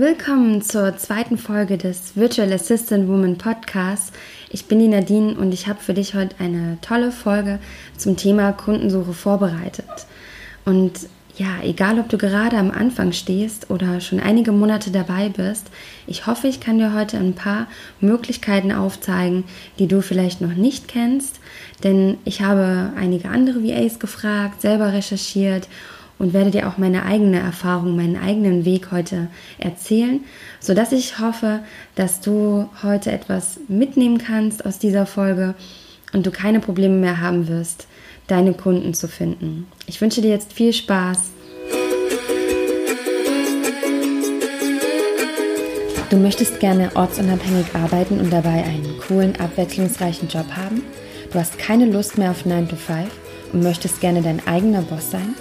Willkommen zur zweiten Folge des Virtual Assistant Woman Podcasts. Ich bin die Nadine und ich habe für dich heute eine tolle Folge zum Thema Kundensuche vorbereitet. Und ja, egal ob du gerade am Anfang stehst oder schon einige Monate dabei bist, ich hoffe, ich kann dir heute ein paar Möglichkeiten aufzeigen, die du vielleicht noch nicht kennst, denn ich habe einige andere VAs gefragt, selber recherchiert und werde dir auch meine eigene Erfahrung, meinen eigenen Weg heute erzählen, sodass ich hoffe, dass du heute etwas mitnehmen kannst aus dieser Folge und du keine Probleme mehr haben wirst, deine Kunden zu finden. Ich wünsche dir jetzt viel Spaß. Du möchtest gerne ortsunabhängig arbeiten und dabei einen coolen, abwechslungsreichen Job haben? Du hast keine Lust mehr auf 9 to 5 und möchtest gerne dein eigener Boss sein?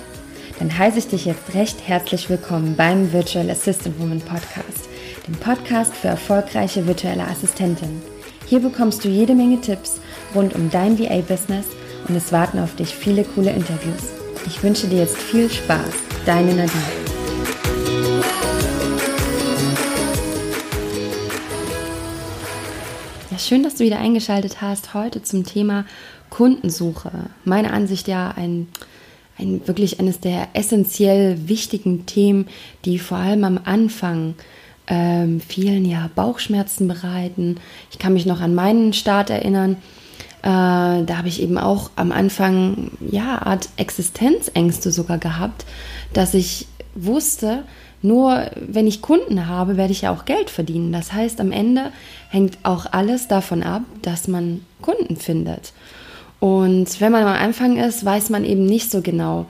Dann heiße ich dich jetzt recht herzlich willkommen beim Virtual Assistant Woman Podcast, dem Podcast für erfolgreiche virtuelle Assistentinnen. Hier bekommst du jede Menge Tipps rund um dein VA-Business und es warten auf dich viele coole Interviews. Ich wünsche dir jetzt viel Spaß. Deine Nadine. Ja, schön, dass du wieder eingeschaltet hast heute zum Thema Kundensuche. Meine Ansicht ja ein ein, wirklich eines der essentiell wichtigen Themen, die vor allem am Anfang ähm, vielen ja Bauchschmerzen bereiten. Ich kann mich noch an meinen Start erinnern. Äh, da habe ich eben auch am Anfang ja Art Existenzängste sogar gehabt, dass ich wusste, nur wenn ich Kunden habe, werde ich ja auch Geld verdienen. Das heißt, am Ende hängt auch alles davon ab, dass man Kunden findet. Und wenn man am Anfang ist, weiß man eben nicht so genau,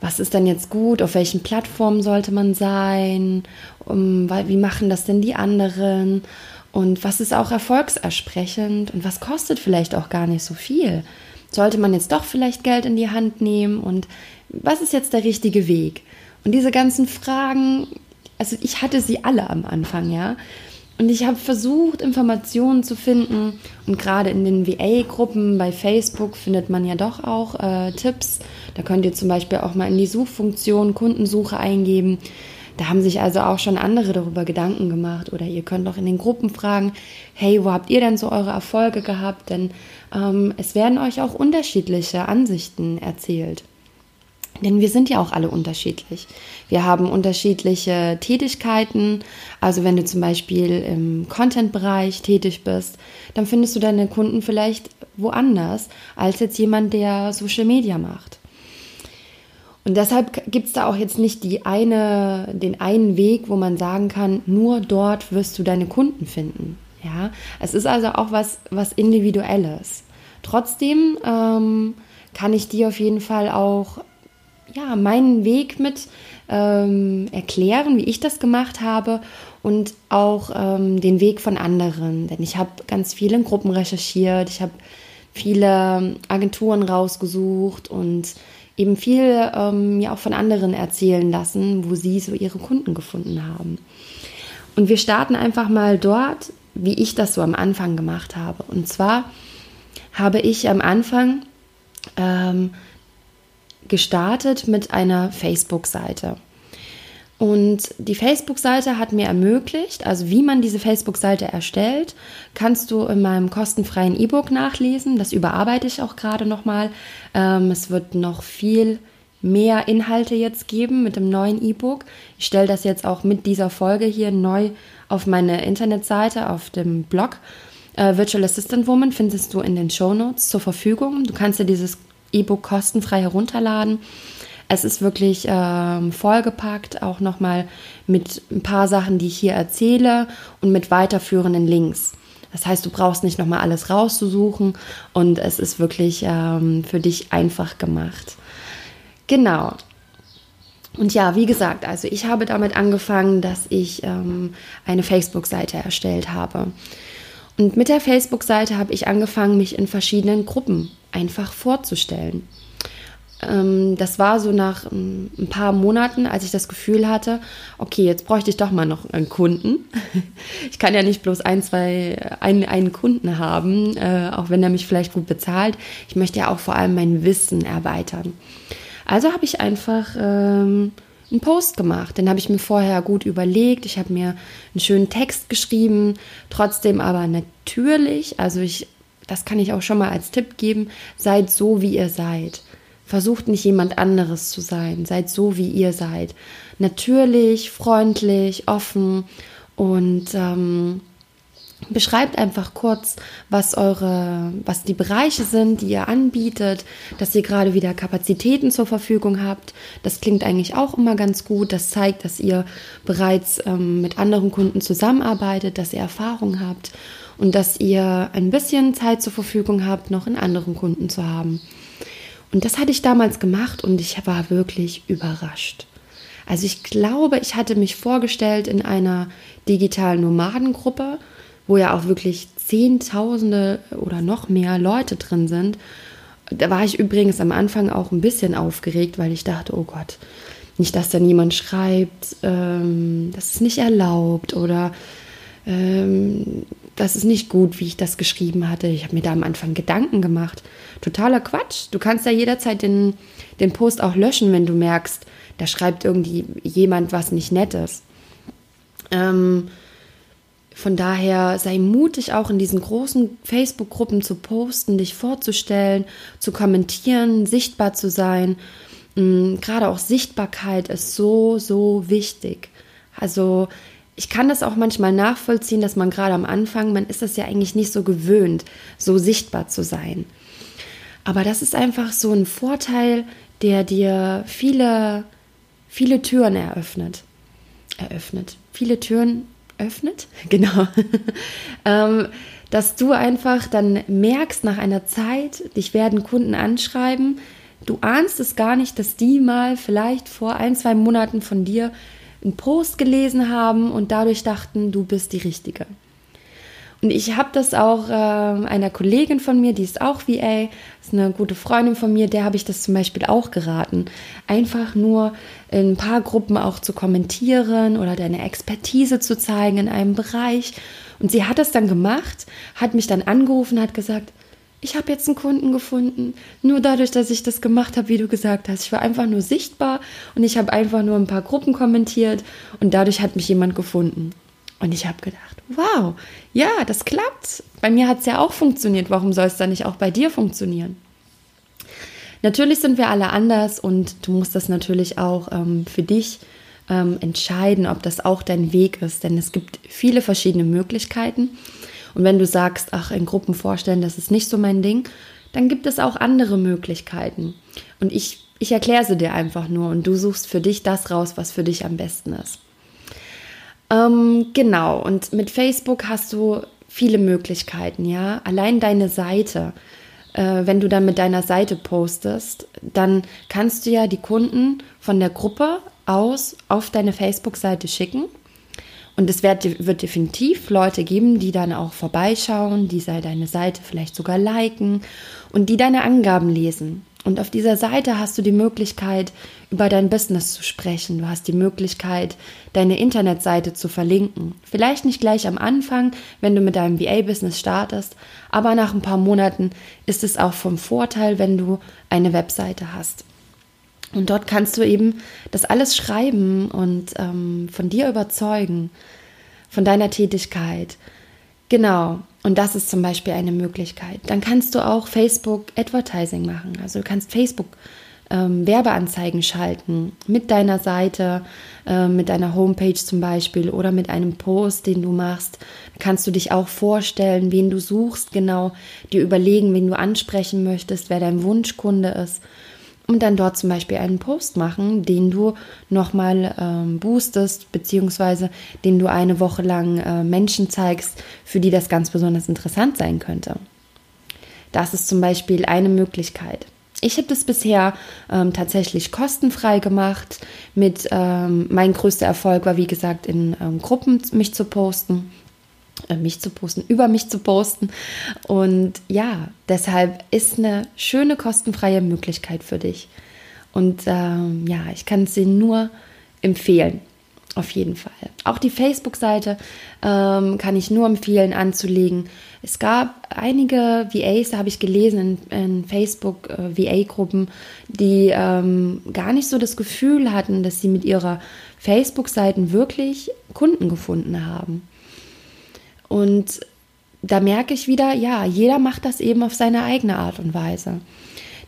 was ist denn jetzt gut, auf welchen Plattformen sollte man sein, um, wie machen das denn die anderen und was ist auch erfolgsersprechend und was kostet vielleicht auch gar nicht so viel. Sollte man jetzt doch vielleicht Geld in die Hand nehmen und was ist jetzt der richtige Weg? Und diese ganzen Fragen, also ich hatte sie alle am Anfang, ja. Und ich habe versucht, Informationen zu finden. Und gerade in den VA-Gruppen bei Facebook findet man ja doch auch äh, Tipps. Da könnt ihr zum Beispiel auch mal in die Suchfunktion Kundensuche eingeben. Da haben sich also auch schon andere darüber Gedanken gemacht. Oder ihr könnt auch in den Gruppen fragen, hey, wo habt ihr denn so eure Erfolge gehabt? Denn ähm, es werden euch auch unterschiedliche Ansichten erzählt. Denn wir sind ja auch alle unterschiedlich. Wir haben unterschiedliche Tätigkeiten. Also wenn du zum Beispiel im Content-Bereich tätig bist, dann findest du deine Kunden vielleicht woanders als jetzt jemand, der Social Media macht. Und deshalb gibt es da auch jetzt nicht die eine, den einen Weg, wo man sagen kann, nur dort wirst du deine Kunden finden. Ja, es ist also auch was, was Individuelles. Trotzdem ähm, kann ich dir auf jeden Fall auch ja, meinen Weg mit ähm, erklären, wie ich das gemacht habe und auch ähm, den Weg von anderen. Denn ich habe ganz viel in Gruppen recherchiert, ich habe viele Agenturen rausgesucht und eben viel ähm, mir auch von anderen erzählen lassen, wo sie so ihre Kunden gefunden haben. Und wir starten einfach mal dort, wie ich das so am Anfang gemacht habe. Und zwar habe ich am Anfang ähm, gestartet mit einer Facebook-Seite. Und die Facebook-Seite hat mir ermöglicht, also wie man diese Facebook-Seite erstellt, kannst du in meinem kostenfreien E-Book nachlesen. Das überarbeite ich auch gerade nochmal. Ähm, es wird noch viel mehr Inhalte jetzt geben mit dem neuen E-Book. Ich stelle das jetzt auch mit dieser Folge hier neu auf meine Internetseite, auf dem Blog. Äh, Virtual Assistant Woman findest du in den Show Notes zur Verfügung. Du kannst dir dieses E-Book kostenfrei herunterladen. Es ist wirklich ähm, vollgepackt, auch nochmal mit ein paar Sachen, die ich hier erzähle und mit weiterführenden Links. Das heißt, du brauchst nicht nochmal alles rauszusuchen und es ist wirklich ähm, für dich einfach gemacht. Genau. Und ja, wie gesagt, also ich habe damit angefangen, dass ich ähm, eine Facebook-Seite erstellt habe. Und mit der Facebook-Seite habe ich angefangen, mich in verschiedenen Gruppen einfach vorzustellen. Ähm, das war so nach ähm, ein paar Monaten, als ich das Gefühl hatte, okay, jetzt bräuchte ich doch mal noch einen Kunden. Ich kann ja nicht bloß ein, zwei, einen, einen Kunden haben, äh, auch wenn er mich vielleicht gut bezahlt. Ich möchte ja auch vor allem mein Wissen erweitern. Also habe ich einfach ähm, einen Post gemacht. Den habe ich mir vorher gut überlegt. Ich habe mir einen schönen Text geschrieben, trotzdem aber natürlich, also ich, das kann ich auch schon mal als Tipp geben, seid so, wie ihr seid. Versucht nicht jemand anderes zu sein. Seid so, wie ihr seid. Natürlich, freundlich, offen und ähm, Beschreibt einfach kurz, was eure, was die Bereiche sind, die ihr anbietet, dass ihr gerade wieder Kapazitäten zur Verfügung habt. Das klingt eigentlich auch immer ganz gut. Das zeigt, dass ihr bereits ähm, mit anderen Kunden zusammenarbeitet, dass ihr Erfahrung habt und dass ihr ein bisschen Zeit zur Verfügung habt, noch in anderen Kunden zu haben. Und das hatte ich damals gemacht und ich war wirklich überrascht. Also ich glaube, ich hatte mich vorgestellt in einer digitalen Nomadengruppe wo ja auch wirklich Zehntausende oder noch mehr Leute drin sind. Da war ich übrigens am Anfang auch ein bisschen aufgeregt, weil ich dachte, oh Gott, nicht, dass dann jemand schreibt, ähm, das ist nicht erlaubt oder ähm, das ist nicht gut, wie ich das geschrieben hatte. Ich habe mir da am Anfang Gedanken gemacht. Totaler Quatsch. Du kannst ja jederzeit den, den Post auch löschen, wenn du merkst, da schreibt irgendwie jemand was nicht Nettes. Ähm, von daher sei mutig, auch in diesen großen Facebook-Gruppen zu posten, dich vorzustellen, zu kommentieren, sichtbar zu sein. Mm, gerade auch Sichtbarkeit ist so, so wichtig. Also ich kann das auch manchmal nachvollziehen, dass man gerade am Anfang, man ist das ja eigentlich nicht so gewöhnt, so sichtbar zu sein. Aber das ist einfach so ein Vorteil, der dir viele, viele Türen eröffnet. Eröffnet. Viele Türen öffnet. Genau. ähm, dass du einfach dann merkst nach einer Zeit, dich werden Kunden anschreiben. Du ahnst es gar nicht, dass die mal vielleicht vor ein, zwei Monaten von dir einen Post gelesen haben und dadurch dachten, du bist die Richtige. Und ich habe das auch äh, einer Kollegin von mir, die ist auch VA, ist eine gute Freundin von mir, der habe ich das zum Beispiel auch geraten. Einfach nur in ein paar Gruppen auch zu kommentieren oder deine Expertise zu zeigen in einem Bereich. Und sie hat das dann gemacht, hat mich dann angerufen, hat gesagt, ich habe jetzt einen Kunden gefunden. Nur dadurch, dass ich das gemacht habe, wie du gesagt hast. Ich war einfach nur sichtbar und ich habe einfach nur ein paar Gruppen kommentiert und dadurch hat mich jemand gefunden. Und ich habe gedacht, wow, ja, das klappt. Bei mir hat es ja auch funktioniert. Warum soll es dann nicht auch bei dir funktionieren? Natürlich sind wir alle anders und du musst das natürlich auch ähm, für dich ähm, entscheiden, ob das auch dein Weg ist. Denn es gibt viele verschiedene Möglichkeiten. Und wenn du sagst, ach, in Gruppen vorstellen, das ist nicht so mein Ding, dann gibt es auch andere Möglichkeiten. Und ich, ich erkläre sie dir einfach nur und du suchst für dich das raus, was für dich am besten ist. Ähm, genau, und mit Facebook hast du viele Möglichkeiten, ja. Allein deine Seite, äh, wenn du dann mit deiner Seite postest, dann kannst du ja die Kunden von der Gruppe aus auf deine Facebook-Seite schicken. Und es wird, wird, definitiv Leute geben, die dann auch vorbeischauen, die deine Seite vielleicht sogar liken und die deine Angaben lesen. Und auf dieser Seite hast du die Möglichkeit, über dein Business zu sprechen. Du hast die Möglichkeit, deine Internetseite zu verlinken. Vielleicht nicht gleich am Anfang, wenn du mit deinem VA-Business startest, aber nach ein paar Monaten ist es auch vom Vorteil, wenn du eine Webseite hast. Und dort kannst du eben das alles schreiben und ähm, von dir überzeugen, von deiner Tätigkeit. Genau. Und das ist zum Beispiel eine Möglichkeit. Dann kannst du auch Facebook Advertising machen. Also du kannst Facebook ähm, Werbeanzeigen schalten mit deiner Seite, äh, mit deiner Homepage zum Beispiel oder mit einem Post, den du machst. Kannst du dich auch vorstellen, wen du suchst, genau dir überlegen, wen du ansprechen möchtest, wer dein Wunschkunde ist und dann dort zum Beispiel einen Post machen, den du nochmal ähm, boostest, beziehungsweise den du eine Woche lang äh, Menschen zeigst, für die das ganz besonders interessant sein könnte. Das ist zum Beispiel eine Möglichkeit. Ich habe das bisher ähm, tatsächlich kostenfrei gemacht. Mit ähm, mein größter Erfolg war, wie gesagt, in ähm, Gruppen mich zu posten. Äh, mich zu posten, über mich zu posten. Und ja, deshalb ist eine schöne kostenfreie Möglichkeit für dich. Und ähm, ja, ich kann dir nur empfehlen. Auf jeden Fall. Auch die Facebook-Seite ähm, kann ich nur empfehlen anzulegen. Es gab einige VAs, da habe ich gelesen in, in Facebook äh, die ähm, gar nicht so das Gefühl hatten, dass sie mit ihrer Facebook-Seiten wirklich Kunden gefunden haben. Und da merke ich wieder, ja, jeder macht das eben auf seine eigene Art und Weise.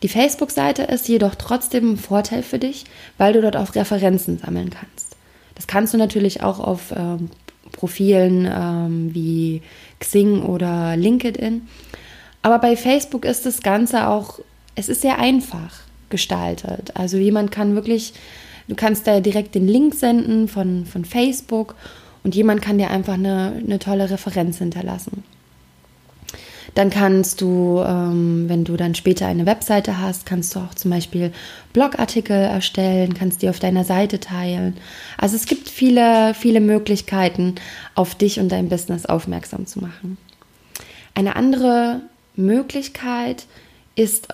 Die Facebook-Seite ist jedoch trotzdem ein Vorteil für dich, weil du dort auch Referenzen sammeln kannst. Das kannst du natürlich auch auf ähm, Profilen ähm, wie Xing oder LinkedIn. Aber bei Facebook ist das Ganze auch, es ist sehr einfach gestaltet. Also jemand kann wirklich, du kannst da direkt den Link senden von, von Facebook und jemand kann dir einfach eine, eine tolle Referenz hinterlassen. Dann kannst du, ähm, wenn du dann später eine Webseite hast, kannst du auch zum Beispiel Blogartikel erstellen, kannst die auf deiner Seite teilen. Also es gibt viele, viele Möglichkeiten, auf dich und dein Business aufmerksam zu machen. Eine andere Möglichkeit ist,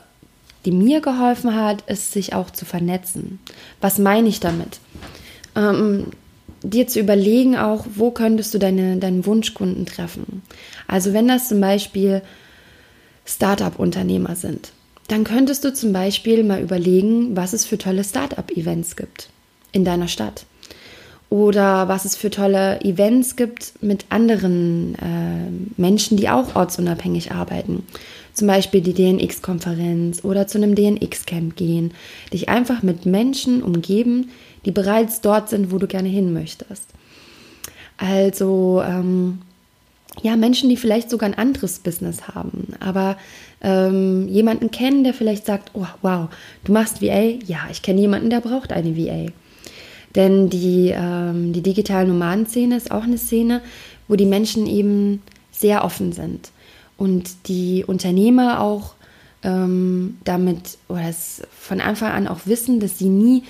die mir geholfen hat, ist, sich auch zu vernetzen. Was meine ich damit? Ähm, dir zu überlegen auch, wo könntest du deine, deinen Wunschkunden treffen. Also wenn das zum Beispiel Startup-Unternehmer sind, dann könntest du zum Beispiel mal überlegen, was es für tolle Startup-Events gibt in deiner Stadt. Oder was es für tolle Events gibt mit anderen äh, Menschen, die auch ortsunabhängig arbeiten. Zum Beispiel die DNX-Konferenz oder zu einem DNX-Camp gehen. Dich einfach mit Menschen umgeben, die bereits dort sind, wo du gerne hin möchtest. Also ähm, ja, Menschen, die vielleicht sogar ein anderes Business haben, aber ähm, jemanden kennen, der vielleicht sagt, oh wow, du machst VA? Ja, ich kenne jemanden, der braucht eine VA. Denn die, ähm, die digitale Nomadenszene ist auch eine Szene, wo die Menschen eben sehr offen sind und die Unternehmer auch ähm, damit oder von Anfang an auch wissen, dass sie nie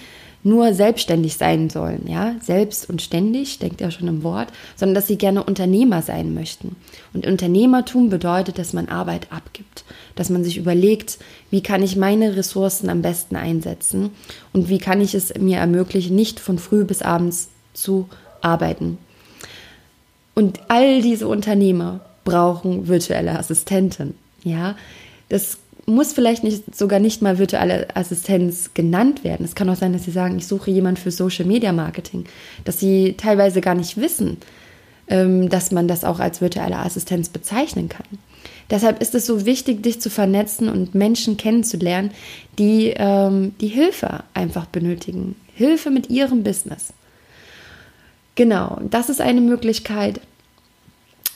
nur selbstständig sein sollen, ja, selbst und ständig, denkt ja schon im Wort, sondern dass sie gerne Unternehmer sein möchten. Und Unternehmertum bedeutet, dass man Arbeit abgibt, dass man sich überlegt, wie kann ich meine Ressourcen am besten einsetzen und wie kann ich es mir ermöglichen, nicht von früh bis abends zu arbeiten. Und all diese Unternehmer brauchen virtuelle Assistenten, ja. Das muss vielleicht nicht sogar nicht mal virtuelle Assistenz genannt werden. Es kann auch sein, dass sie sagen, ich suche jemanden für Social Media Marketing, dass sie teilweise gar nicht wissen, ähm, dass man das auch als virtuelle Assistenz bezeichnen kann. Deshalb ist es so wichtig, dich zu vernetzen und Menschen kennenzulernen, die ähm, die Hilfe einfach benötigen. Hilfe mit ihrem Business. Genau, das ist eine Möglichkeit.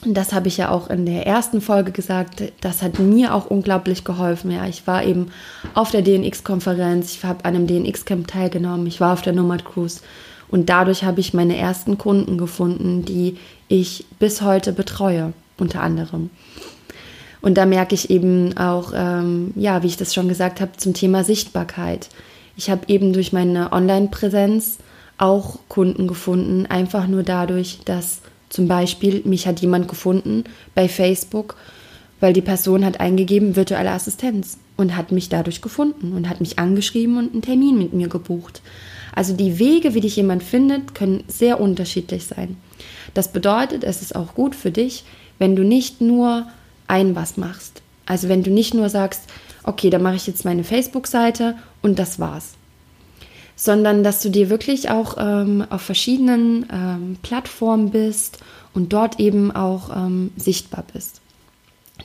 Und das habe ich ja auch in der ersten Folge gesagt. Das hat mir auch unglaublich geholfen. Ja, ich war eben auf der DNX-Konferenz, ich habe an einem DNX-Camp teilgenommen, ich war auf der Nomad Cruise und dadurch habe ich meine ersten Kunden gefunden, die ich bis heute betreue, unter anderem. Und da merke ich eben auch, ähm, ja, wie ich das schon gesagt habe, zum Thema Sichtbarkeit. Ich habe eben durch meine Online-Präsenz auch Kunden gefunden, einfach nur dadurch, dass zum Beispiel, mich hat jemand gefunden bei Facebook, weil die Person hat eingegeben virtuelle Assistenz und hat mich dadurch gefunden und hat mich angeschrieben und einen Termin mit mir gebucht. Also die Wege, wie dich jemand findet, können sehr unterschiedlich sein. Das bedeutet, es ist auch gut für dich, wenn du nicht nur ein was machst. Also wenn du nicht nur sagst, okay, dann mache ich jetzt meine Facebook-Seite und das war's sondern dass du dir wirklich auch ähm, auf verschiedenen ähm, Plattformen bist und dort eben auch ähm, sichtbar bist.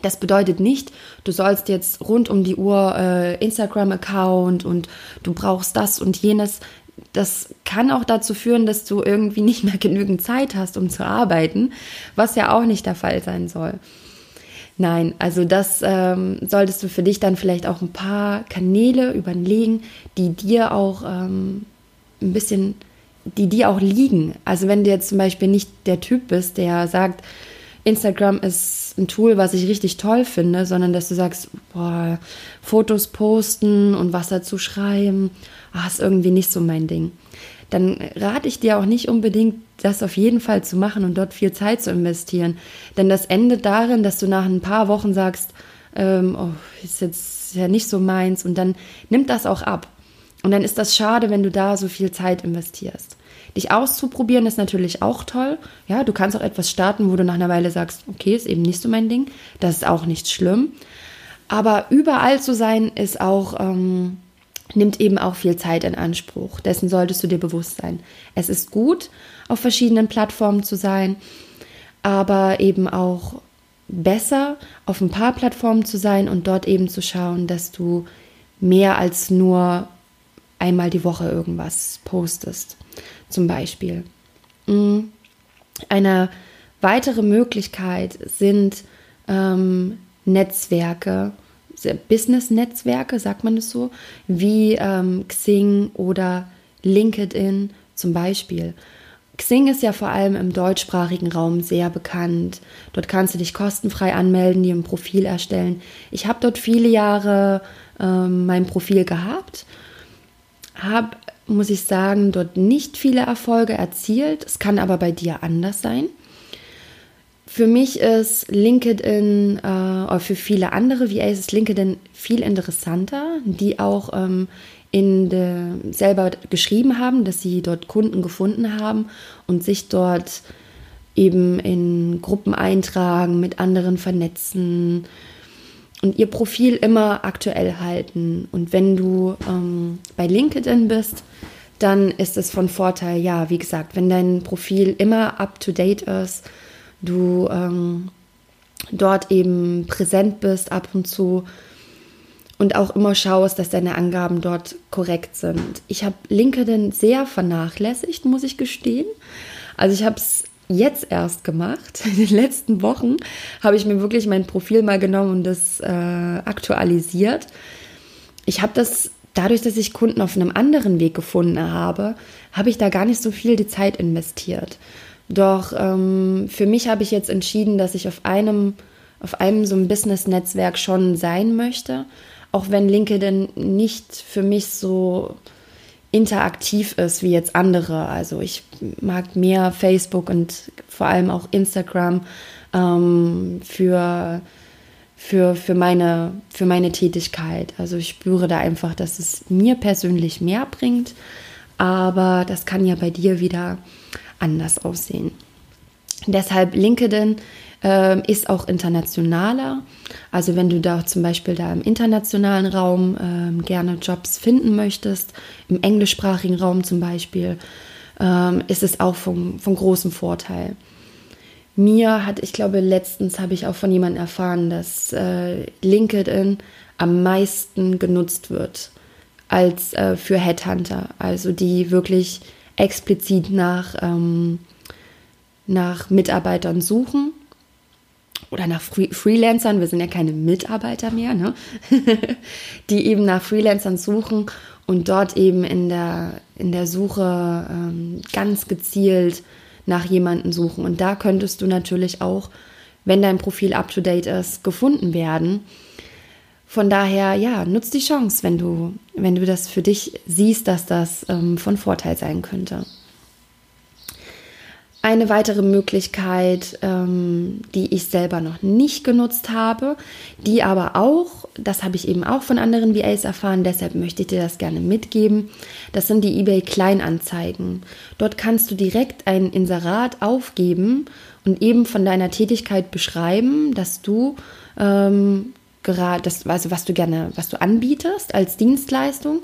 Das bedeutet nicht, du sollst jetzt rund um die Uhr äh, Instagram-Account und du brauchst das und jenes. Das kann auch dazu führen, dass du irgendwie nicht mehr genügend Zeit hast, um zu arbeiten, was ja auch nicht der Fall sein soll. Nein, also das ähm, solltest du für dich dann vielleicht auch ein paar Kanäle überlegen, die dir auch ähm, ein bisschen, die dir auch liegen. Also wenn du jetzt zum Beispiel nicht der Typ bist, der sagt, Instagram ist ein Tool, was ich richtig toll finde, sondern dass du sagst, boah, Fotos posten und was dazu schreiben, ah, ist irgendwie nicht so mein Ding dann rate ich dir auch nicht unbedingt, das auf jeden Fall zu machen und dort viel Zeit zu investieren. Denn das endet darin, dass du nach ein paar Wochen sagst, ähm, oh, ist jetzt ja nicht so meins und dann nimmt das auch ab. Und dann ist das schade, wenn du da so viel Zeit investierst. dich auszuprobieren ist natürlich auch toll. Ja, du kannst auch etwas starten, wo du nach einer Weile sagst, okay, ist eben nicht so mein Ding. Das ist auch nicht schlimm. Aber überall zu sein ist auch, ähm, nimmt eben auch viel Zeit in Anspruch. Dessen solltest du dir bewusst sein. Es ist gut, auf verschiedenen Plattformen zu sein, aber eben auch besser, auf ein paar Plattformen zu sein und dort eben zu schauen, dass du mehr als nur einmal die Woche irgendwas postest. Zum Beispiel. Mm. Eine weitere Möglichkeit sind ähm, Netzwerke, Business-Netzwerke, sagt man es so, wie ähm, Xing oder LinkedIn zum Beispiel. Xing ist ja vor allem im deutschsprachigen Raum sehr bekannt. Dort kannst du dich kostenfrei anmelden, dir ein Profil erstellen. Ich habe dort viele Jahre ähm, mein Profil gehabt, habe, muss ich sagen, dort nicht viele Erfolge erzielt. Es kann aber bei dir anders sein. Für mich ist LinkedIn, äh, oder für viele andere VAs ist LinkedIn viel interessanter, die auch ähm, in de, selber geschrieben haben, dass sie dort Kunden gefunden haben und sich dort eben in Gruppen eintragen, mit anderen vernetzen und ihr Profil immer aktuell halten. Und wenn du ähm, bei LinkedIn bist, dann ist es von Vorteil, ja, wie gesagt, wenn dein Profil immer up-to-date ist, du ähm, dort eben präsent bist ab und zu, und auch immer schaust, dass deine Angaben dort korrekt sind. Ich habe LinkedIn sehr vernachlässigt, muss ich gestehen. Also ich habe es jetzt erst gemacht. In den letzten Wochen habe ich mir wirklich mein Profil mal genommen und das äh, aktualisiert. Ich habe das dadurch, dass ich Kunden auf einem anderen Weg gefunden habe, habe ich da gar nicht so viel die Zeit investiert. Doch ähm, für mich habe ich jetzt entschieden, dass ich auf einem, auf einem so ein Business-Netzwerk schon sein möchte auch wenn LinkedIn nicht für mich so interaktiv ist wie jetzt andere. Also ich mag mehr Facebook und vor allem auch Instagram ähm, für, für, für, meine, für meine Tätigkeit. Also ich spüre da einfach, dass es mir persönlich mehr bringt, aber das kann ja bei dir wieder anders aussehen. Deshalb LinkedIn äh, ist auch internationaler. Also wenn du da zum Beispiel da im internationalen Raum äh, gerne Jobs finden möchtest, im englischsprachigen Raum zum Beispiel, äh, ist es auch von, von großem Vorteil. Mir hat, ich glaube, letztens habe ich auch von jemandem erfahren, dass äh, LinkedIn am meisten genutzt wird als äh, für Headhunter, also die wirklich explizit nach, ähm, nach Mitarbeitern suchen oder nach Free Freelancern, wir sind ja keine Mitarbeiter mehr, ne? die eben nach Freelancern suchen und dort eben in der, in der Suche ähm, ganz gezielt nach jemanden suchen. Und da könntest du natürlich auch, wenn dein Profil up-to-date ist, gefunden werden. Von daher, ja, nutz die Chance, wenn du, wenn du das für dich siehst, dass das ähm, von Vorteil sein könnte. Eine weitere Möglichkeit, ähm, die ich selber noch nicht genutzt habe, die aber auch, das habe ich eben auch von anderen VAs erfahren, deshalb möchte ich dir das gerne mitgeben, das sind die eBay Kleinanzeigen. Dort kannst du direkt ein Inserat aufgeben und eben von deiner Tätigkeit beschreiben, dass du ähm, gerade, das, also was du gerne, was du anbietest als Dienstleistung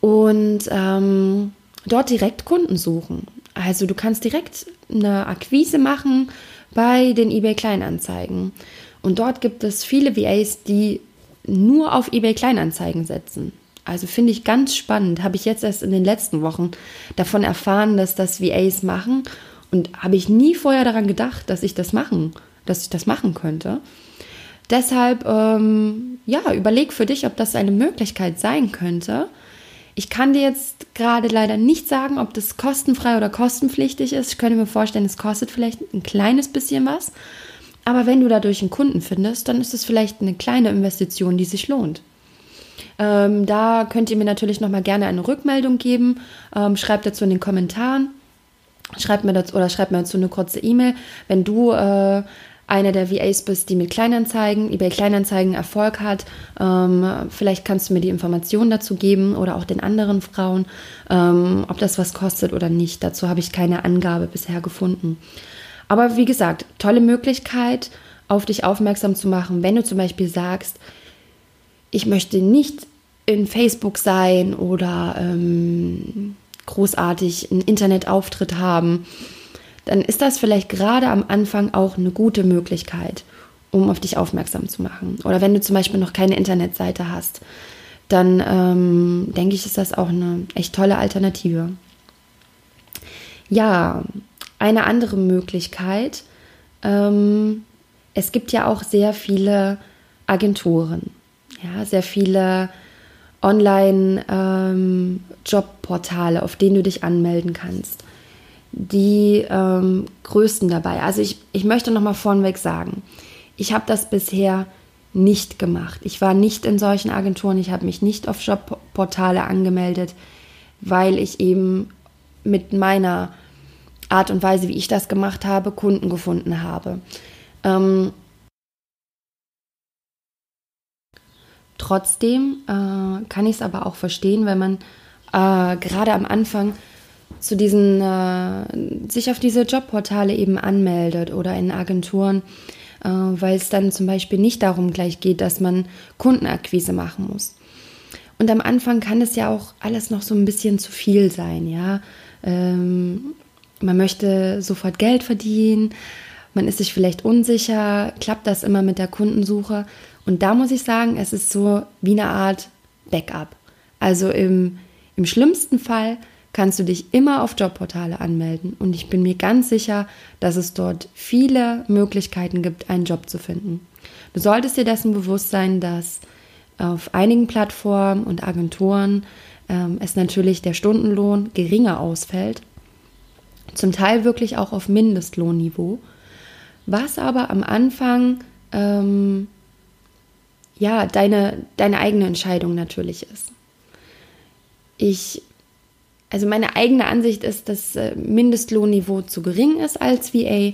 und ähm, dort direkt Kunden suchen. Also du kannst direkt eine Akquise machen bei den eBay Kleinanzeigen. Und dort gibt es viele VAs, die nur auf eBay Kleinanzeigen setzen. Also finde ich ganz spannend. Habe ich jetzt erst in den letzten Wochen davon erfahren, dass das VAs machen. Und habe ich nie vorher daran gedacht, dass ich das machen, dass ich das machen könnte. Deshalb, ähm, ja, überleg für dich, ob das eine Möglichkeit sein könnte. Ich kann dir jetzt gerade leider nicht sagen, ob das kostenfrei oder kostenpflichtig ist. Ich könnte mir vorstellen, es kostet vielleicht ein kleines bisschen was. Aber wenn du dadurch einen Kunden findest, dann ist es vielleicht eine kleine Investition, die sich lohnt. Ähm, da könnt ihr mir natürlich nochmal gerne eine Rückmeldung geben. Ähm, schreibt dazu in den Kommentaren. Schreibt mir dazu oder schreibt mir dazu eine kurze E-Mail, wenn du äh, einer der VAs bist, die mit Kleinanzeigen, eBay Kleinanzeigen Erfolg hat. Ähm, vielleicht kannst du mir die Informationen dazu geben oder auch den anderen Frauen, ähm, ob das was kostet oder nicht. Dazu habe ich keine Angabe bisher gefunden. Aber wie gesagt, tolle Möglichkeit, auf dich aufmerksam zu machen, wenn du zum Beispiel sagst, ich möchte nicht in Facebook sein oder ähm, großartig einen Internetauftritt haben dann ist das vielleicht gerade am Anfang auch eine gute Möglichkeit, um auf dich aufmerksam zu machen. Oder wenn du zum Beispiel noch keine Internetseite hast, dann ähm, denke ich, ist das auch eine echt tolle Alternative. Ja, eine andere Möglichkeit. Ähm, es gibt ja auch sehr viele Agenturen, ja, sehr viele Online-Jobportale, ähm, auf denen du dich anmelden kannst die ähm, größten dabei. Also ich, ich möchte noch mal vorneweg sagen, ich habe das bisher nicht gemacht. Ich war nicht in solchen Agenturen, ich habe mich nicht auf Jobportale angemeldet, weil ich eben mit meiner Art und Weise, wie ich das gemacht habe, Kunden gefunden habe. Ähm, trotzdem äh, kann ich es aber auch verstehen, wenn man äh, gerade am Anfang zu diesen, äh, sich auf diese Jobportale eben anmeldet oder in Agenturen, äh, weil es dann zum Beispiel nicht darum gleich geht, dass man Kundenakquise machen muss. Und am Anfang kann es ja auch alles noch so ein bisschen zu viel sein, ja. Ähm, man möchte sofort Geld verdienen, man ist sich vielleicht unsicher, klappt das immer mit der Kundensuche? Und da muss ich sagen, es ist so wie eine Art Backup. Also im, im schlimmsten Fall kannst du dich immer auf Jobportale anmelden und ich bin mir ganz sicher, dass es dort viele Möglichkeiten gibt, einen Job zu finden. Du solltest dir dessen bewusst sein, dass auf einigen Plattformen und Agenturen ähm, es natürlich der Stundenlohn geringer ausfällt, zum Teil wirklich auch auf Mindestlohnniveau, was aber am Anfang ähm, ja deine, deine eigene Entscheidung natürlich ist. Ich also meine eigene Ansicht ist, dass äh, Mindestlohnniveau zu gering ist als VA,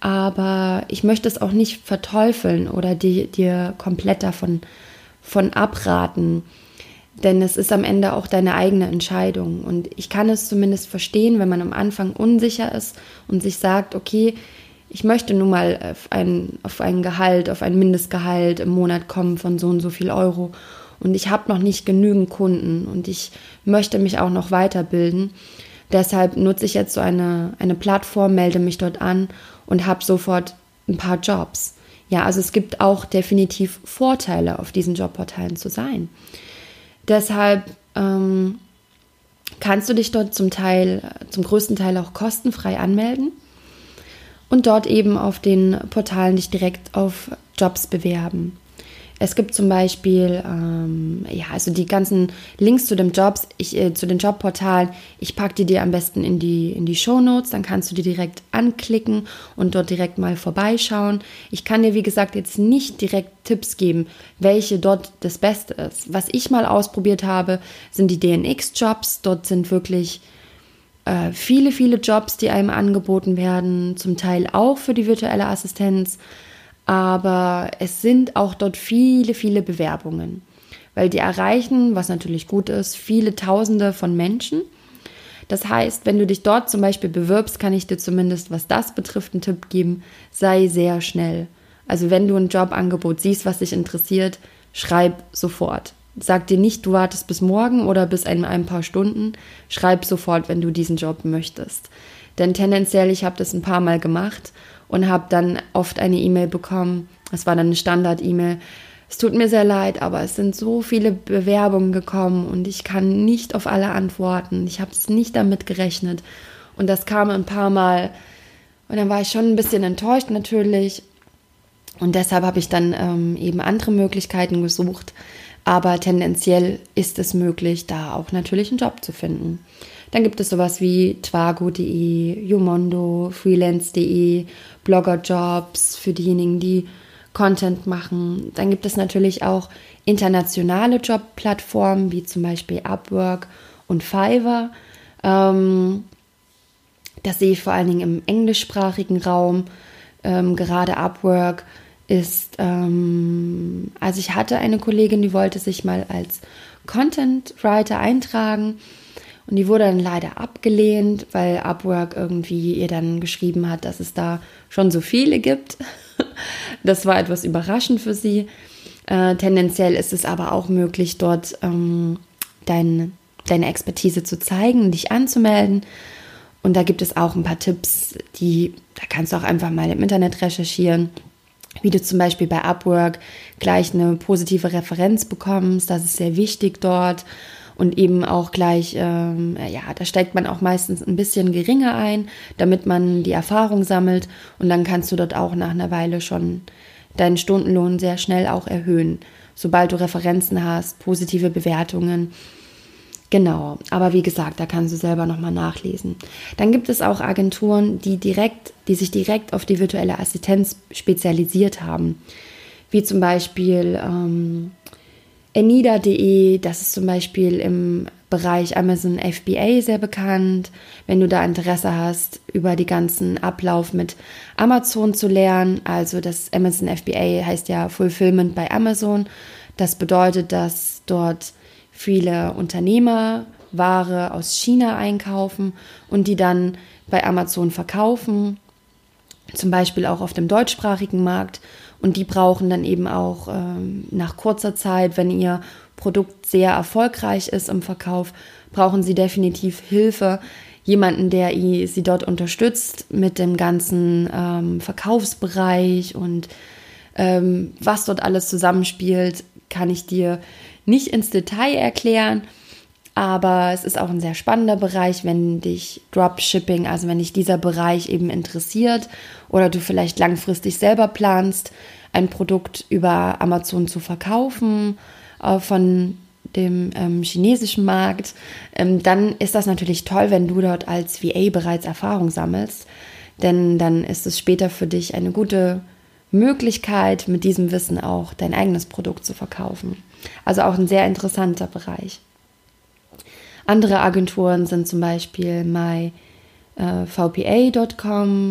aber ich möchte es auch nicht verteufeln oder dir, dir komplett davon von abraten, denn es ist am Ende auch deine eigene Entscheidung. Und ich kann es zumindest verstehen, wenn man am Anfang unsicher ist und sich sagt, okay, ich möchte nun mal auf ein, auf ein Gehalt, auf ein Mindestgehalt im Monat kommen von so und so viel Euro und ich habe noch nicht genügend Kunden und ich möchte mich auch noch weiterbilden. Deshalb nutze ich jetzt so eine, eine Plattform, melde mich dort an und habe sofort ein paar Jobs. Ja, also es gibt auch definitiv Vorteile, auf diesen Jobportalen zu sein. Deshalb ähm, kannst du dich dort zum Teil, zum größten Teil auch kostenfrei anmelden und dort eben auf den Portalen dich direkt auf Jobs bewerben. Es gibt zum Beispiel, ähm, ja, also die ganzen Links zu den Jobs, ich, äh, zu den Jobportalen, ich packe die dir am besten in die, in die Show Notes, dann kannst du die direkt anklicken und dort direkt mal vorbeischauen. Ich kann dir, wie gesagt, jetzt nicht direkt Tipps geben, welche dort das Beste ist. Was ich mal ausprobiert habe, sind die DNX-Jobs. Dort sind wirklich äh, viele, viele Jobs, die einem angeboten werden, zum Teil auch für die virtuelle Assistenz aber es sind auch dort viele, viele Bewerbungen, weil die erreichen, was natürlich gut ist, viele Tausende von Menschen. Das heißt, wenn du dich dort zum Beispiel bewirbst, kann ich dir zumindest, was das betrifft, einen Tipp geben, sei sehr schnell. Also wenn du ein Jobangebot siehst, was dich interessiert, schreib sofort. Sag dir nicht, du wartest bis morgen oder bis in ein paar Stunden. Schreib sofort, wenn du diesen Job möchtest. Denn tendenziell, ich habe das ein paar Mal gemacht und habe dann oft eine E-Mail bekommen. Es war dann eine Standard-E-Mail. Es tut mir sehr leid, aber es sind so viele Bewerbungen gekommen und ich kann nicht auf alle antworten. Ich habe es nicht damit gerechnet. Und das kam ein paar Mal. Und dann war ich schon ein bisschen enttäuscht natürlich. Und deshalb habe ich dann ähm, eben andere Möglichkeiten gesucht. Aber tendenziell ist es möglich, da auch natürlich einen Job zu finden. Dann gibt es sowas wie twago.de, Yomondo, freelance.de, Bloggerjobs für diejenigen, die Content machen. Dann gibt es natürlich auch internationale Jobplattformen wie zum Beispiel Upwork und Fiverr. Ähm, das sehe ich vor allen Dingen im englischsprachigen Raum. ähm, gerade Upwork ist, ähm, also ich hatte eine Kollegin, die wollte sich mal als Content Writer eintragen und die wurde dann leider abgelehnt, weil Upwork irgendwie ihr dann geschrieben hat, dass es da schon so viele gibt. Das war etwas überraschend für sie. Äh, tendenziell ist es aber auch möglich, dort ähm, dein, deine Expertise zu zeigen, dich anzumelden. Und da gibt es auch ein paar Tipps, die, da kannst du auch einfach mal im Internet recherchieren, wie du zum Beispiel bei Upwork gleich eine positive Referenz bekommst. Das ist sehr wichtig dort und eben auch gleich, ähm, ja, da steigt man auch meistens ein bisschen geringer ein, damit man die Erfahrung sammelt und dann kannst du dort auch nach einer Weile schon deinen Stundenlohn sehr schnell auch erhöhen, sobald du Referenzen hast, positive Bewertungen. Genau, aber wie gesagt, da kannst du selber nochmal nachlesen. Dann gibt es auch Agenturen, die direkt, die sich direkt auf die virtuelle Assistenz spezialisiert haben. Wie zum Beispiel ähm, Enida.de, das ist zum Beispiel im Bereich Amazon FBA sehr bekannt. Wenn du da Interesse hast, über die ganzen Ablauf mit Amazon zu lernen, also das Amazon FBA heißt ja Fulfillment bei Amazon. Das bedeutet, dass dort viele Unternehmer Ware aus China einkaufen und die dann bei Amazon verkaufen, zum Beispiel auch auf dem deutschsprachigen Markt. Und die brauchen dann eben auch ähm, nach kurzer Zeit, wenn ihr Produkt sehr erfolgreich ist im Verkauf, brauchen sie definitiv Hilfe. Jemanden, der sie dort unterstützt mit dem ganzen ähm, Verkaufsbereich und ähm, was dort alles zusammenspielt, kann ich dir nicht ins Detail erklären. Aber es ist auch ein sehr spannender Bereich, wenn dich Dropshipping, also wenn dich dieser Bereich eben interessiert oder du vielleicht langfristig selber planst, ein Produkt über Amazon zu verkaufen äh, von dem ähm, chinesischen Markt, ähm, dann ist das natürlich toll, wenn du dort als VA bereits Erfahrung sammelst. Denn dann ist es später für dich eine gute Möglichkeit, mit diesem Wissen auch dein eigenes Produkt zu verkaufen. Also auch ein sehr interessanter Bereich. Andere Agenturen sind zum Beispiel myvpa.com,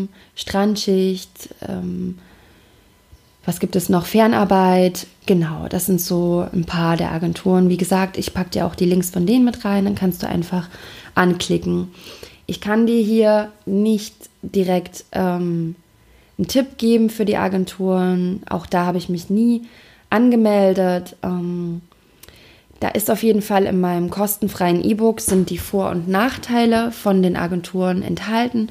äh, Strandschicht, ähm, was gibt es noch? Fernarbeit. Genau, das sind so ein paar der Agenturen. Wie gesagt, ich packe dir auch die Links von denen mit rein, dann kannst du einfach anklicken. Ich kann dir hier nicht direkt ähm, einen Tipp geben für die Agenturen. Auch da habe ich mich nie angemeldet. Ähm, da ist auf jeden Fall in meinem kostenfreien E-Book sind die Vor- und Nachteile von den Agenturen enthalten.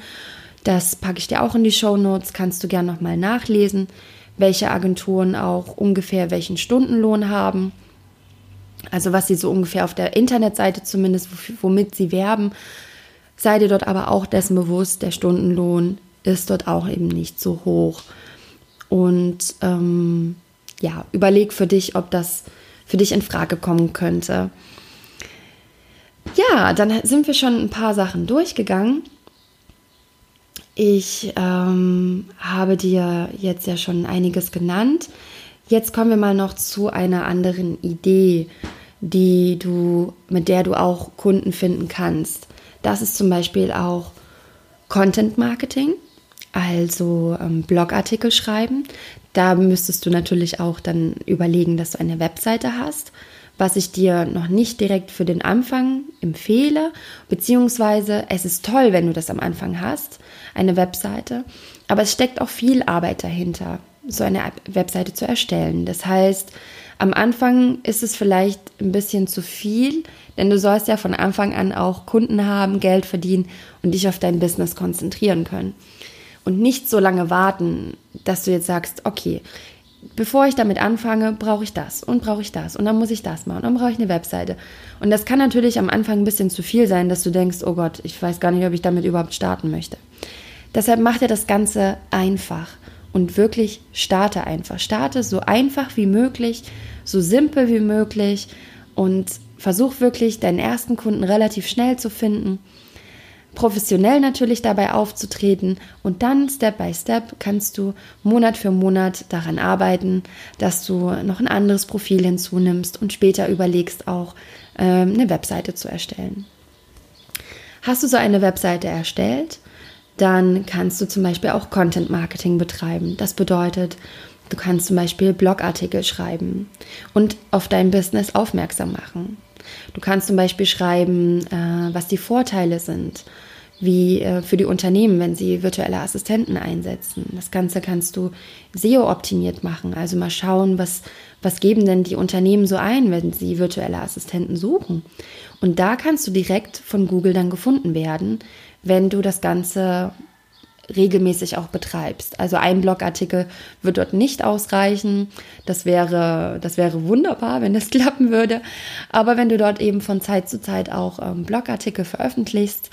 Das packe ich dir auch in die Show Notes, kannst du gerne nochmal nachlesen, welche Agenturen auch ungefähr welchen Stundenlohn haben. Also was sie so ungefähr auf der Internetseite zumindest, womit sie werben. Sei dir dort aber auch dessen bewusst, der Stundenlohn ist dort auch eben nicht so hoch. Und ähm, ja, überleg für dich, ob das für dich in Frage kommen könnte. Ja, dann sind wir schon ein paar Sachen durchgegangen. Ich ähm, habe dir jetzt ja schon einiges genannt. Jetzt kommen wir mal noch zu einer anderen Idee, die du, mit der du auch Kunden finden kannst. Das ist zum Beispiel auch Content Marketing, also ähm, Blogartikel schreiben. Da müsstest du natürlich auch dann überlegen, dass du eine Webseite hast, was ich dir noch nicht direkt für den Anfang empfehle, beziehungsweise es ist toll, wenn du das am Anfang hast, eine Webseite, aber es steckt auch viel Arbeit dahinter, so eine Webseite zu erstellen. Das heißt, am Anfang ist es vielleicht ein bisschen zu viel, denn du sollst ja von Anfang an auch Kunden haben, Geld verdienen und dich auf dein Business konzentrieren können und nicht so lange warten, dass du jetzt sagst, okay, bevor ich damit anfange, brauche ich das und brauche ich das und dann muss ich das machen und dann brauche ich eine Webseite. Und das kann natürlich am Anfang ein bisschen zu viel sein, dass du denkst, oh Gott, ich weiß gar nicht, ob ich damit überhaupt starten möchte. Deshalb mach dir das Ganze einfach und wirklich starte einfach. Starte so einfach wie möglich, so simpel wie möglich und versuch wirklich deinen ersten Kunden relativ schnell zu finden professionell natürlich dabei aufzutreten und dann Step by Step kannst du Monat für Monat daran arbeiten, dass du noch ein anderes Profil hinzunimmst und später überlegst auch ähm, eine Webseite zu erstellen. Hast du so eine Webseite erstellt? dann kannst du zum Beispiel auch Content Marketing betreiben. Das bedeutet, du kannst zum Beispiel Blogartikel schreiben und auf dein Business aufmerksam machen. Du kannst zum Beispiel schreiben, äh, was die Vorteile sind, wie äh, für die Unternehmen, wenn sie virtuelle Assistenten einsetzen. Das Ganze kannst du SEO-optimiert machen. Also mal schauen, was, was geben denn die Unternehmen so ein, wenn sie virtuelle Assistenten suchen. Und da kannst du direkt von Google dann gefunden werden, wenn du das Ganze regelmäßig auch betreibst. Also ein Blogartikel wird dort nicht ausreichen. Das wäre, das wäre wunderbar, wenn das klappen würde. Aber wenn du dort eben von Zeit zu Zeit auch ähm, Blogartikel veröffentlichst,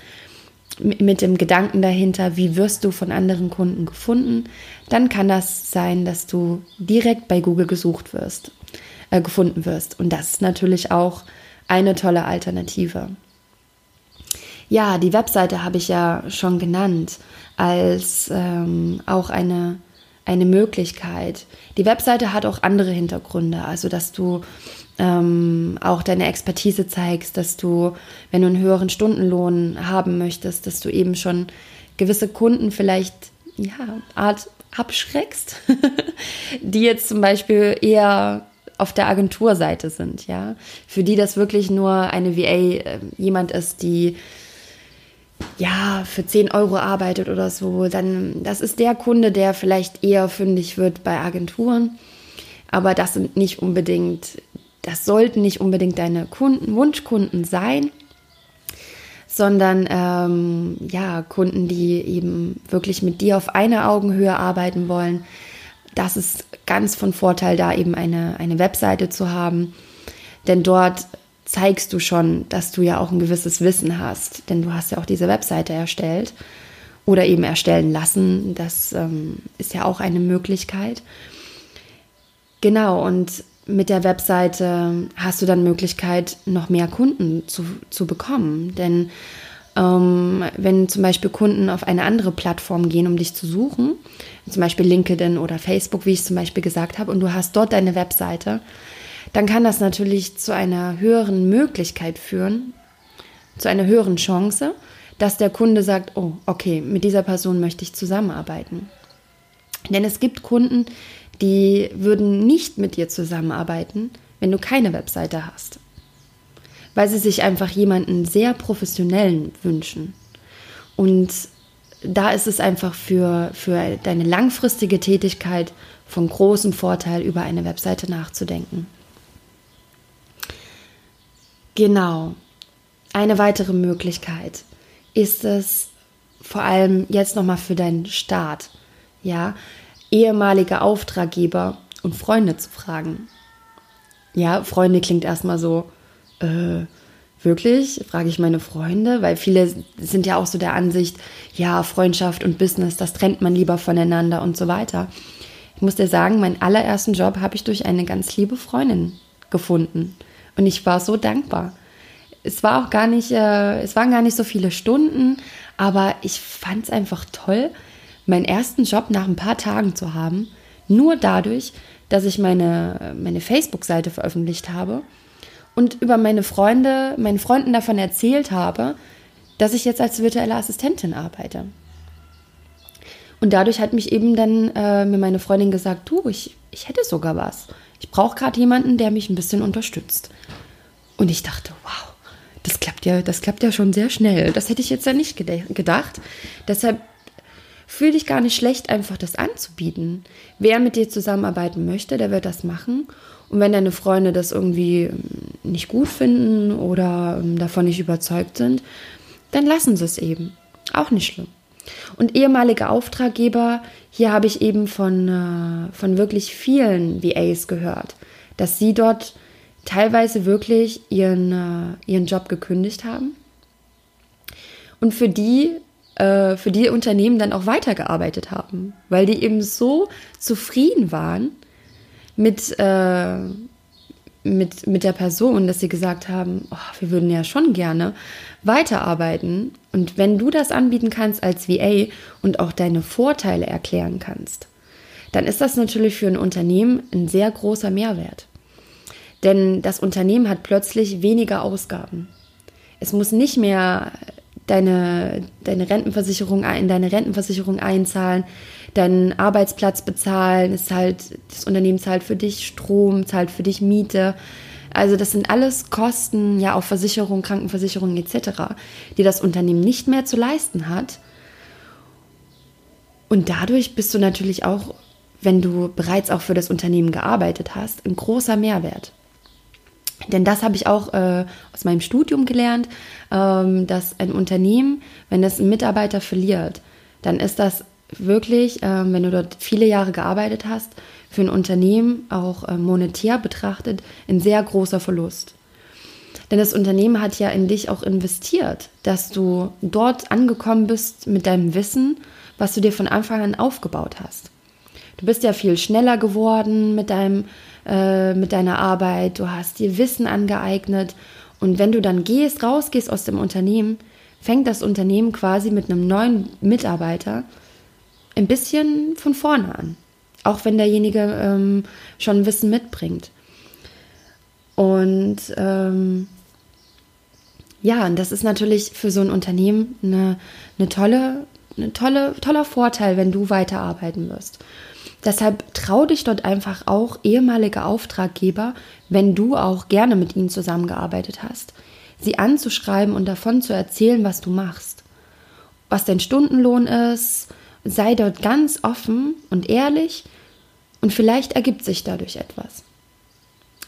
mit dem Gedanken dahinter, wie wirst du von anderen Kunden gefunden, dann kann das sein, dass du direkt bei Google gesucht wirst, äh, gefunden wirst. Und das ist natürlich auch eine tolle Alternative. Ja, die Webseite habe ich ja schon genannt als ähm, auch eine, eine Möglichkeit. Die Webseite hat auch andere Hintergründe, also dass du ähm, auch deine Expertise zeigst, dass du, wenn du einen höheren Stundenlohn haben möchtest, dass du eben schon gewisse Kunden vielleicht, ja, Art abschreckst, die jetzt zum Beispiel eher auf der Agenturseite sind, ja, für die das wirklich nur eine VA äh, jemand ist, die ja, für 10 Euro arbeitet oder so, dann das ist der Kunde, der vielleicht eher fündig wird bei Agenturen. Aber das sind nicht unbedingt, das sollten nicht unbedingt deine Kunden, Wunschkunden sein, sondern ähm, ja, Kunden, die eben wirklich mit dir auf einer Augenhöhe arbeiten wollen. Das ist ganz von Vorteil, da eben eine, eine Webseite zu haben. Denn dort zeigst du schon, dass du ja auch ein gewisses Wissen hast, denn du hast ja auch diese Webseite erstellt oder eben erstellen lassen. Das ähm, ist ja auch eine Möglichkeit. Genau, und mit der Webseite hast du dann Möglichkeit, noch mehr Kunden zu, zu bekommen. Denn ähm, wenn zum Beispiel Kunden auf eine andere Plattform gehen, um dich zu suchen, zum Beispiel LinkedIn oder Facebook, wie ich zum Beispiel gesagt habe, und du hast dort deine Webseite, dann kann das natürlich zu einer höheren Möglichkeit führen, zu einer höheren Chance, dass der Kunde sagt, oh, okay, mit dieser Person möchte ich zusammenarbeiten. Denn es gibt Kunden, die würden nicht mit dir zusammenarbeiten, wenn du keine Webseite hast. Weil sie sich einfach jemanden sehr professionellen wünschen. Und da ist es einfach für, für deine langfristige Tätigkeit von großem Vorteil, über eine Webseite nachzudenken. Genau. Eine weitere Möglichkeit ist es vor allem jetzt nochmal für deinen Start, ja, ehemalige Auftraggeber und Freunde zu fragen. Ja, Freunde klingt erstmal so, äh, wirklich, frage ich meine Freunde, weil viele sind ja auch so der Ansicht, ja, Freundschaft und Business, das trennt man lieber voneinander und so weiter. Ich muss dir sagen, meinen allerersten Job habe ich durch eine ganz liebe Freundin gefunden. Und ich war so dankbar. Es war auch gar nicht, äh, es waren gar nicht so viele Stunden, aber ich fand es einfach toll, meinen ersten Job nach ein paar Tagen zu haben. Nur dadurch, dass ich meine, meine Facebook-Seite veröffentlicht habe und über meine Freunde, meinen Freunden davon erzählt habe, dass ich jetzt als virtuelle Assistentin arbeite. Und dadurch hat mich eben dann äh, mir meine Freundin gesagt, du, ich, ich hätte sogar was. Ich brauche gerade jemanden, der mich ein bisschen unterstützt. Und ich dachte, wow, das klappt ja, das klappt ja schon sehr schnell. Das hätte ich jetzt ja nicht gedacht. Deshalb fühle dich gar nicht schlecht, einfach das anzubieten. Wer mit dir zusammenarbeiten möchte, der wird das machen. Und wenn deine Freunde das irgendwie ähm, nicht gut finden oder ähm, davon nicht überzeugt sind, dann lassen sie es eben. Auch nicht schlimm. Und ehemalige Auftraggeber, hier habe ich eben von, äh, von wirklich vielen VAs gehört, dass sie dort teilweise wirklich ihren, äh, ihren Job gekündigt haben und für die, äh, für die Unternehmen dann auch weitergearbeitet haben, weil die eben so zufrieden waren mit, äh, mit, mit der Person, dass sie gesagt haben, oh, wir würden ja schon gerne weiterarbeiten. Und wenn du das anbieten kannst als VA und auch deine Vorteile erklären kannst, dann ist das natürlich für ein Unternehmen ein sehr großer Mehrwert. Denn das Unternehmen hat plötzlich weniger Ausgaben. Es muss nicht mehr deine, deine Rentenversicherung in deine Rentenversicherung einzahlen, deinen Arbeitsplatz bezahlen, ist halt, das Unternehmen zahlt für dich Strom, zahlt für dich Miete. Also das sind alles Kosten, ja auch Versicherung, Krankenversicherung etc., die das Unternehmen nicht mehr zu leisten hat. Und dadurch bist du natürlich auch, wenn du bereits auch für das Unternehmen gearbeitet hast, ein großer Mehrwert. Denn das habe ich auch äh, aus meinem Studium gelernt, ähm, dass ein Unternehmen, wenn es einen Mitarbeiter verliert, dann ist das wirklich, äh, wenn du dort viele Jahre gearbeitet hast, für ein Unternehmen auch äh, monetär betrachtet ein sehr großer Verlust. Denn das Unternehmen hat ja in dich auch investiert, dass du dort angekommen bist mit deinem Wissen, was du dir von Anfang an aufgebaut hast. Du bist ja viel schneller geworden mit deinem äh, mit deiner Arbeit, du hast dir Wissen angeeignet und wenn du dann gehst, rausgehst aus dem Unternehmen, fängt das Unternehmen quasi mit einem neuen Mitarbeiter ein bisschen von vorne an, auch wenn derjenige ähm, schon Wissen mitbringt. Und ähm, ja, und das ist natürlich für so ein Unternehmen eine, eine tolle, eine tolle, toller Vorteil, wenn du weiterarbeiten wirst. Deshalb trau dich dort einfach auch ehemalige Auftraggeber, wenn du auch gerne mit ihnen zusammengearbeitet hast, sie anzuschreiben und davon zu erzählen, was du machst. Was dein Stundenlohn ist, sei dort ganz offen und ehrlich und vielleicht ergibt sich dadurch etwas.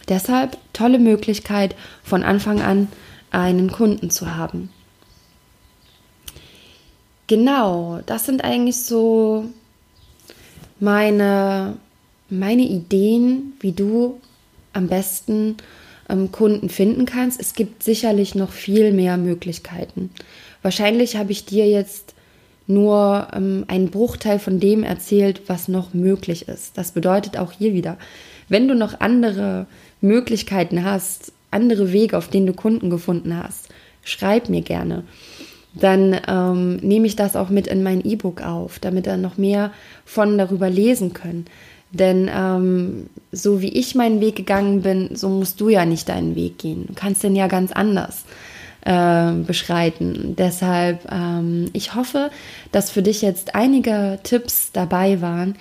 Deshalb tolle Möglichkeit, von Anfang an einen Kunden zu haben. Genau, das sind eigentlich so meine, meine Ideen, wie du am besten ähm, Kunden finden kannst. Es gibt sicherlich noch viel mehr Möglichkeiten. Wahrscheinlich habe ich dir jetzt nur ähm, einen Bruchteil von dem erzählt, was noch möglich ist. Das bedeutet auch hier wieder, wenn du noch andere Möglichkeiten hast, andere Wege, auf denen du Kunden gefunden hast, schreib mir gerne dann ähm, nehme ich das auch mit in mein E-Book auf, damit dann noch mehr von darüber lesen können. Denn ähm, so wie ich meinen Weg gegangen bin, so musst du ja nicht deinen Weg gehen. Du kannst den ja ganz anders äh, beschreiten. Deshalb, ähm, ich hoffe, dass für dich jetzt einige Tipps dabei waren,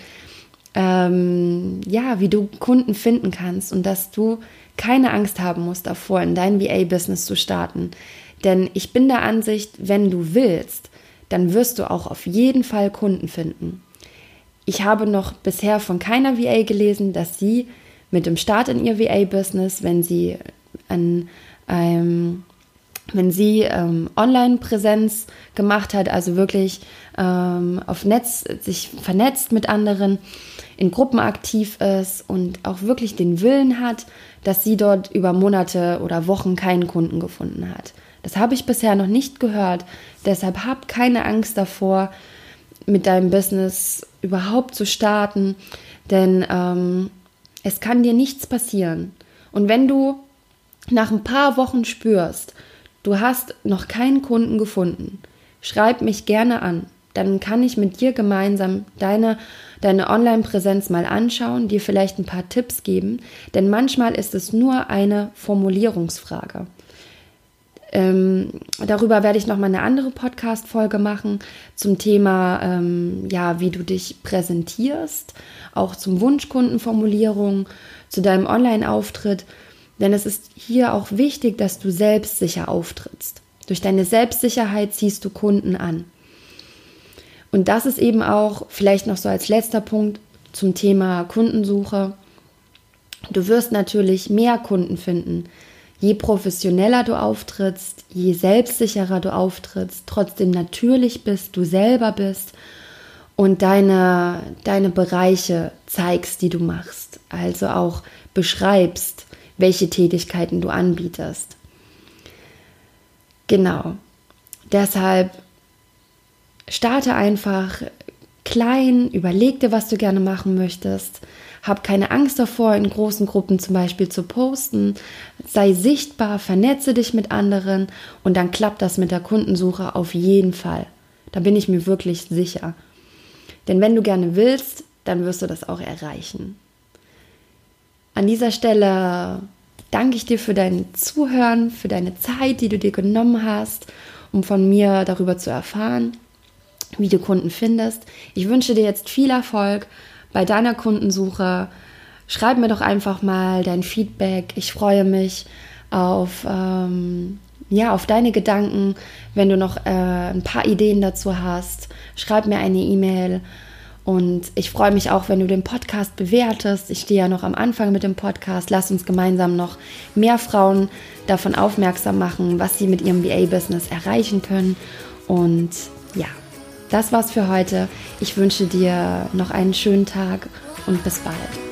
ähm, ja, wie du Kunden finden kannst und dass du keine Angst haben musst davor, in dein VA-Business zu starten. Denn ich bin der Ansicht, wenn du willst, dann wirst du auch auf jeden Fall Kunden finden. Ich habe noch bisher von keiner VA gelesen, dass sie mit dem Start in ihr VA-Business, wenn sie an ähm, wenn sie ähm, Online-Präsenz gemacht hat, also wirklich ähm, auf Netz sich vernetzt mit anderen, in Gruppen aktiv ist und auch wirklich den Willen hat, dass sie dort über Monate oder Wochen keinen Kunden gefunden hat. Das habe ich bisher noch nicht gehört. Deshalb hab keine Angst davor, mit deinem Business überhaupt zu starten, denn ähm, es kann dir nichts passieren. Und wenn du nach ein paar Wochen spürst, du hast noch keinen Kunden gefunden, schreib mich gerne an. Dann kann ich mit dir gemeinsam deine, deine Online-Präsenz mal anschauen, dir vielleicht ein paar Tipps geben, denn manchmal ist es nur eine Formulierungsfrage. Ähm, darüber werde ich noch mal eine andere Podcast-Folge machen zum Thema, ähm, ja, wie du dich präsentierst, auch zum Wunschkundenformulierung, zu deinem Online-Auftritt. Denn es ist hier auch wichtig, dass du selbstsicher auftrittst. Durch deine Selbstsicherheit ziehst du Kunden an. Und das ist eben auch vielleicht noch so als letzter Punkt zum Thema Kundensuche. Du wirst natürlich mehr Kunden finden, je professioneller du auftrittst, je selbstsicherer du auftrittst, trotzdem natürlich bist, du selber bist und deine, deine Bereiche zeigst, die du machst. Also auch beschreibst, welche Tätigkeiten du anbietest. Genau. Deshalb starte einfach klein, überleg dir, was du gerne machen möchtest. Hab keine Angst davor, in großen Gruppen zum Beispiel zu posten. Sei sichtbar, vernetze dich mit anderen und dann klappt das mit der Kundensuche auf jeden Fall. Da bin ich mir wirklich sicher. Denn wenn du gerne willst, dann wirst du das auch erreichen. An dieser Stelle danke ich dir für dein Zuhören, für deine Zeit, die du dir genommen hast um von mir darüber zu erfahren, wie du Kunden findest. Ich wünsche dir jetzt viel Erfolg bei deiner Kundensuche. Schreib mir doch einfach mal dein Feedback. Ich freue mich auf, ähm, ja, auf deine Gedanken. Wenn du noch äh, ein paar Ideen dazu hast, schreib mir eine E-Mail. Und ich freue mich auch, wenn du den Podcast bewertest. Ich stehe ja noch am Anfang mit dem Podcast. Lass uns gemeinsam noch mehr Frauen davon aufmerksam machen, was sie mit ihrem VA-Business erreichen können. Und ja, das war's für heute. Ich wünsche dir noch einen schönen Tag und bis bald.